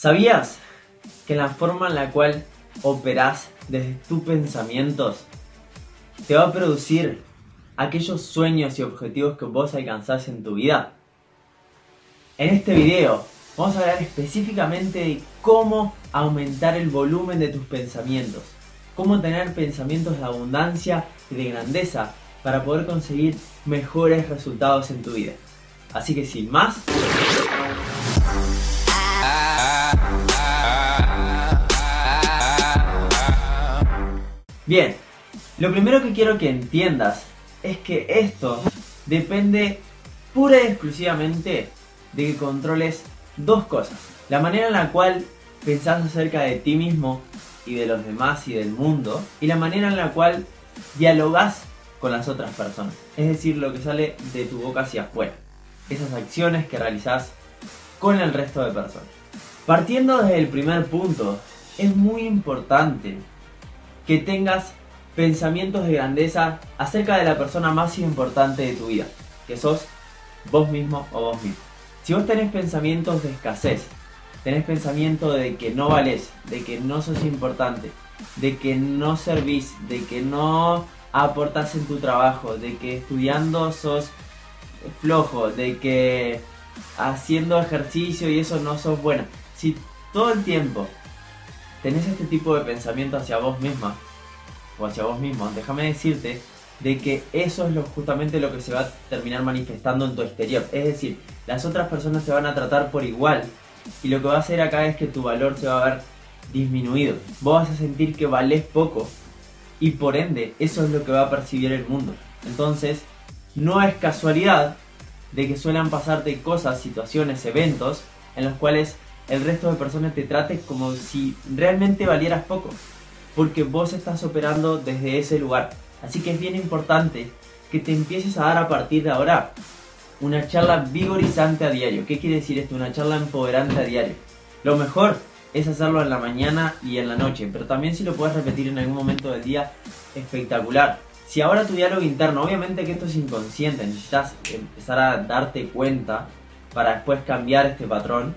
¿Sabías que la forma en la cual operas desde tus pensamientos te va a producir aquellos sueños y objetivos que vos alcanzás en tu vida? En este video vamos a hablar específicamente de cómo aumentar el volumen de tus pensamientos, cómo tener pensamientos de abundancia y de grandeza para poder conseguir mejores resultados en tu vida. Así que sin más, Bien, lo primero que quiero que entiendas es que esto depende pura y exclusivamente de que controles dos cosas. La manera en la cual pensás acerca de ti mismo y de los demás y del mundo y la manera en la cual dialogas con las otras personas. Es decir, lo que sale de tu boca hacia afuera. Esas acciones que realizás con el resto de personas. Partiendo desde el primer punto, es muy importante que tengas pensamientos de grandeza acerca de la persona más importante de tu vida, que sos vos mismo o vos mismo. Si vos tenés pensamientos de escasez, tenés pensamiento de que no vales, de que no sos importante, de que no servís, de que no aportás en tu trabajo, de que estudiando sos flojo, de que haciendo ejercicio y eso no sos bueno. Si todo el tiempo tenés este tipo de pensamiento hacia vos misma o hacia vos mismo, déjame decirte de que eso es lo, justamente lo que se va a terminar manifestando en tu exterior. Es decir, las otras personas te van a tratar por igual y lo que va a hacer acá es que tu valor se va a ver disminuido. Vos vas a sentir que valés poco y por ende eso es lo que va a percibir el mundo. Entonces, no es casualidad de que suelen pasarte cosas, situaciones, eventos en los cuales el resto de personas te trate como si realmente valieras poco, porque vos estás operando desde ese lugar. Así que es bien importante que te empieces a dar a partir de ahora una charla vigorizante a diario. ¿Qué quiere decir esto? Una charla empoderante a diario. Lo mejor es hacerlo en la mañana y en la noche, pero también si lo puedes repetir en algún momento del día, espectacular. Si ahora tu diálogo interno, obviamente que esto es inconsciente, necesitas empezar a darte cuenta para después cambiar este patrón,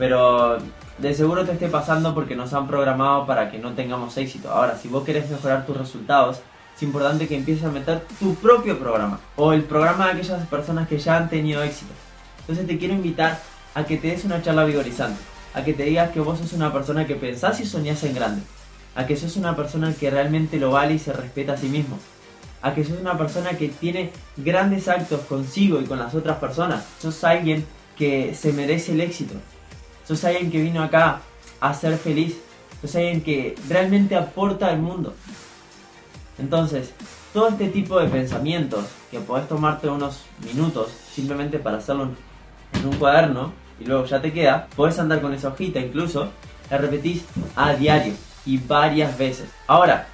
pero de seguro te esté pasando porque nos han programado para que no tengamos éxito. Ahora, si vos querés mejorar tus resultados, es importante que empieces a meter tu propio programa o el programa de aquellas personas que ya han tenido éxito. Entonces te quiero invitar a que te des una charla vigorizante, a que te digas que vos sos una persona que pensás y soñás en grande, a que sos una persona que realmente lo vale y se respeta a sí mismo, a que sos una persona que tiene grandes actos consigo y con las otras personas, sos alguien que se merece el éxito, sos alguien que vino acá a ser feliz, sos alguien que realmente aporta al mundo. Entonces, todo este tipo de pensamientos que podés tomarte unos minutos simplemente para hacerlo en un cuaderno y luego ya te queda, podés andar con esa hojita incluso, la repetís a diario y varias veces. Ahora,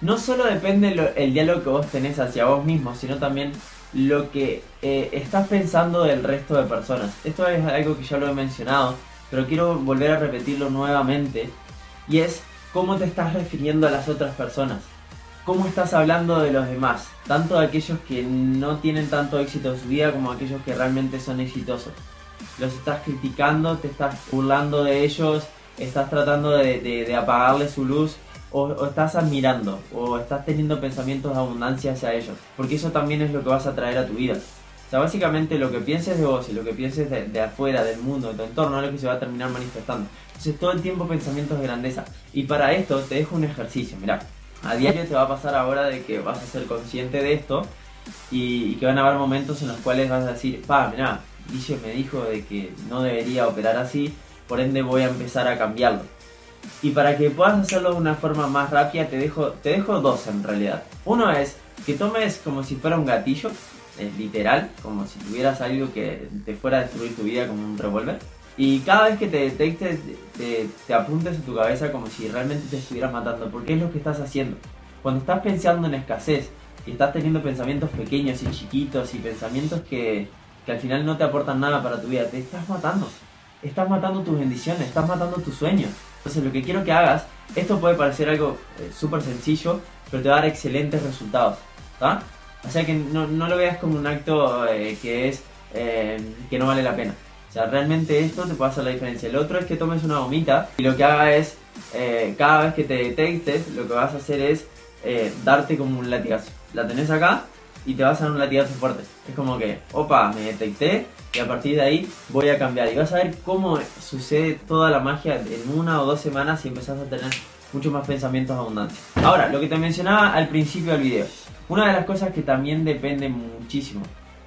no solo depende el diálogo que vos tenés hacia vos mismo, sino también lo que eh, estás pensando del resto de personas. Esto es algo que ya lo he mencionado, pero quiero volver a repetirlo nuevamente, y es cómo te estás refiriendo a las otras personas cómo estás hablando de los demás, tanto de aquellos que no tienen tanto éxito en su vida como aquellos que realmente son exitosos. Los estás criticando, te estás burlando de ellos, estás tratando de, apagarle su luz o, estás admirando o estás teniendo pensamientos de abundancia hacia ellos, porque eso también es lo que vas a traer a tu vida. O sea, básicamente lo que pienses de vos y lo que pienses de, de, afuera, del mundo, de tu entorno, es lo que se va a terminar manifestando. Entonces, todo el tiempo pensamientos de grandeza. Y para esto te dejo un ejercicio, mirá a diario te va a pasar ahora de que vas a ser consciente de esto y, que van a haber momentos en los cuales vas a decir, pa, mirá, Guille me dijo de que no debería operar así, por ende voy a empezar a cambiarlo. Y para que puedas hacerlo de una forma más rápida, te dejo, te dejo dos en realidad. Uno es que tomes como si fuera un gatillo, eh, literal, como si tuvieras algo que te fuera a destruir tu vida como un revólver y cada vez que te detectes, te, apuntes a tu cabeza como si realmente te estuvieras matando, porque es lo que estás haciendo. Cuando estás pensando en escasez y estás teniendo pensamientos pequeños y chiquitos y pensamientos que, que al final no te aportan nada para tu vida, te estás matando. Estás matando tus bendiciones, estás matando tus sueños. Entonces lo que quiero que hagas, esto puede parecer algo eh, súper sencillo, pero te va a dar excelentes resultados. O sea que no, no lo veas como un acto eh, que es eh, que no vale la pena O sea, realmente esto te puede hacer la diferencia. El otro es que tomes una gomita y lo que haga es, eh, cada vez que te detectes, lo que vas a hacer es eh, darte como un latigazo. La tenés acá y te vas a dar un latigazo fuerte. Es como que, opa, me detecté y a partir de ahí voy a cambiar. Y vas a ver cómo sucede toda la magia en una o dos semanas y empezás a tener muchos más pensamientos abundantes. Ahora, lo que te mencionaba al principio del video. Una de las cosas que también depende muchísimo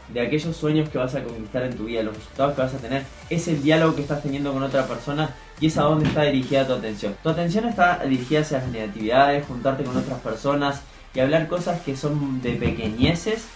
de aquellos sueños que vas a conquistar en tu vida, los resultados que vas a tener, es el diálogo que estás teniendo con otra persona y es a dónde está dirigida tu atención. Tu atención está dirigida hacia las negatividades, juntarte con otras personas y hablar cosas que son de pequeñeces,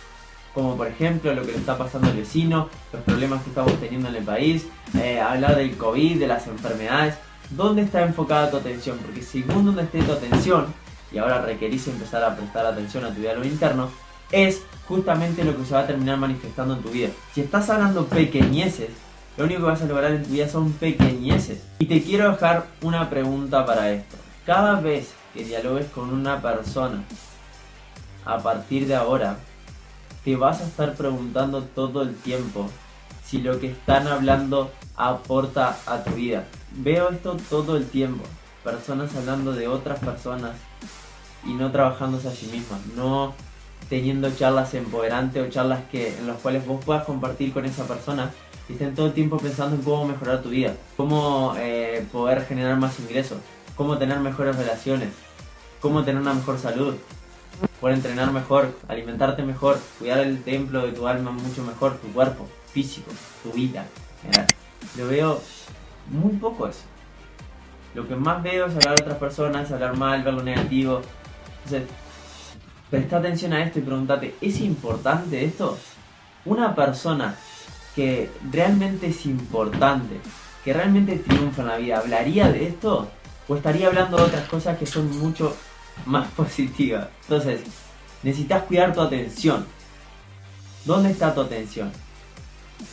como por ejemplo lo que le está pasando al vecino, los problemas que estamos teniendo en el país, eh, hablar del COVID, de las enfermedades. ¿Dónde está enfocada tu atención? Porque según donde esté tu atención, y ahora requerís empezar a prestar atención a tu diálogo interno, es justamente lo que se va a terminar manifestando en tu vida. Si estás hablando pequeñeces, lo único que vas a lograr en tu vida son pequeñeces. Y te quiero dejar una pregunta para esto. Cada vez que dialogues con una persona, a partir de ahora, te vas a estar preguntando todo el tiempo si lo que están hablando aporta a tu vida. Veo esto todo el tiempo. Personas hablando de otras personas y no trabajándose a sí mismas. No teniendo charlas empoderantes o charlas que, en las cuales vos puedas compartir con esa persona y estén todo el tiempo pensando en cómo mejorar tu vida, cómo eh, poder generar más ingresos, cómo tener mejores relaciones, cómo tener una mejor salud, poder entrenar mejor, alimentarte mejor, cuidar el templo de tu alma mucho mejor, tu cuerpo físico, tu vida. Lo veo muy poco eso. Lo que más veo es hablar a otras personas, hablar mal, ver lo negativo. Entonces, presta atención a esto y pregúntate, ¿es importante esto? Una persona que realmente es importante, que realmente triunfa en la vida, ¿hablaría de esto? ¿O estaría hablando de otras cosas que son mucho más positivas? Entonces, necesitas cuidar tu atención. ¿Dónde está tu atención?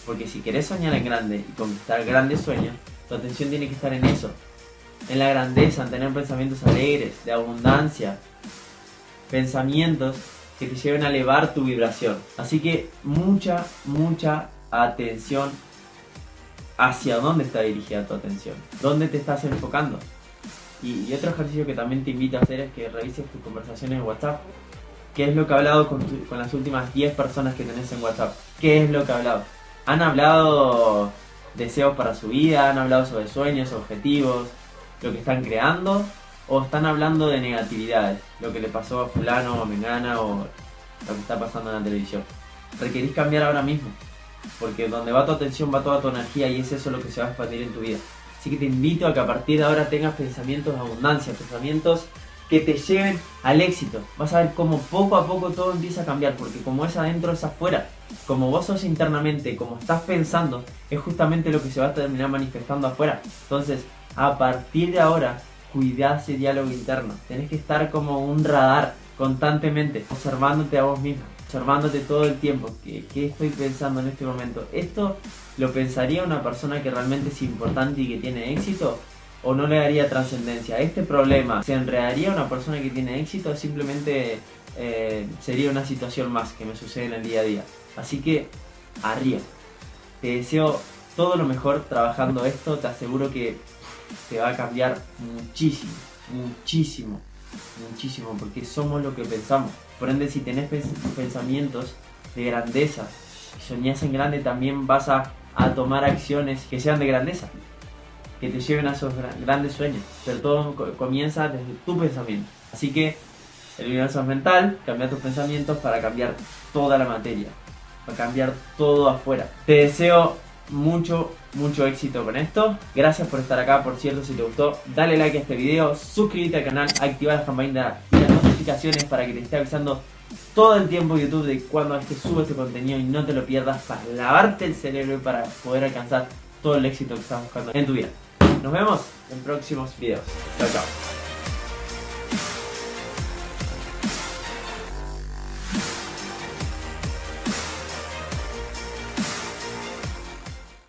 Porque si querés soñar en grande y conquistar grandes sueños, tu atención tiene que estar en eso. En la grandeza, en tener pensamientos alegres, de abundancia, pensamientos que te lleven a elevar tu vibración. Así que mucha, mucha atención hacia dónde está dirigida tu atención, dónde te estás enfocando. Y, otro ejercicio que también te invito a hacer es que revises tus conversaciones en WhatsApp. ¿Qué es lo que ha hablado con, las últimas 10 personas que tenés en WhatsApp? ¿Qué es lo que ha hablado? ¿Han hablado deseos para su vida? ¿Han hablado sobre sueños, objetivos, lo que están creando? o están hablando de negatividades, lo que le pasó a fulano o a mengana o lo que está pasando en la televisión. Requerís cambiar ahora mismo, porque donde va tu atención va toda tu energía y es eso lo que se va a expandir en tu vida. Así que te invito a que a partir de ahora tengas pensamientos de abundancia, pensamientos que te lleven al éxito. Vas a ver cómo poco a poco todo empieza a cambiar, porque como es adentro es afuera. Como vos sos internamente, como estás pensando, es justamente lo que se va a terminar manifestando afuera. Entonces, a partir de ahora, cuidar ese diálogo interno. Tenés que estar como un radar constantemente, observándote a vos mismo, observándote todo el tiempo. ¿Qué, ¿Qué, estoy pensando en este momento? ¿Esto lo pensaría una persona que realmente es importante y que tiene éxito? ¿O no le daría trascendencia? ¿Este problema se enredaría una persona que tiene éxito o simplemente eh, sería una situación más que me sucede en el día a día? Así que, arriba. Te deseo todo lo mejor trabajando esto. Te aseguro que te va a cambiar muchísimo, muchísimo, muchísimo, porque somos lo que pensamos. Por ende, si tenés pensamientos de grandeza y soñás en grande, también vas a, tomar acciones que sean de grandeza, que te lleven a esos grandes sueños. Pero todo comienza desde tu pensamiento. Así que el universo es mental, cambia tus pensamientos para cambiar toda la materia, para cambiar todo afuera. Te deseo mucho, mucho éxito con esto. Gracias por estar acá, por cierto, si te gustó, dale like a este video, suscríbete al canal, activa las campanitas y las notificaciones para que te esté avisando todo el tiempo YouTube de cuando es que subo este contenido y no te lo pierdas para lavarte el cerebro y para poder alcanzar todo el éxito que estás buscando en tu vida. Nos vemos en próximos videos. Chao, chao.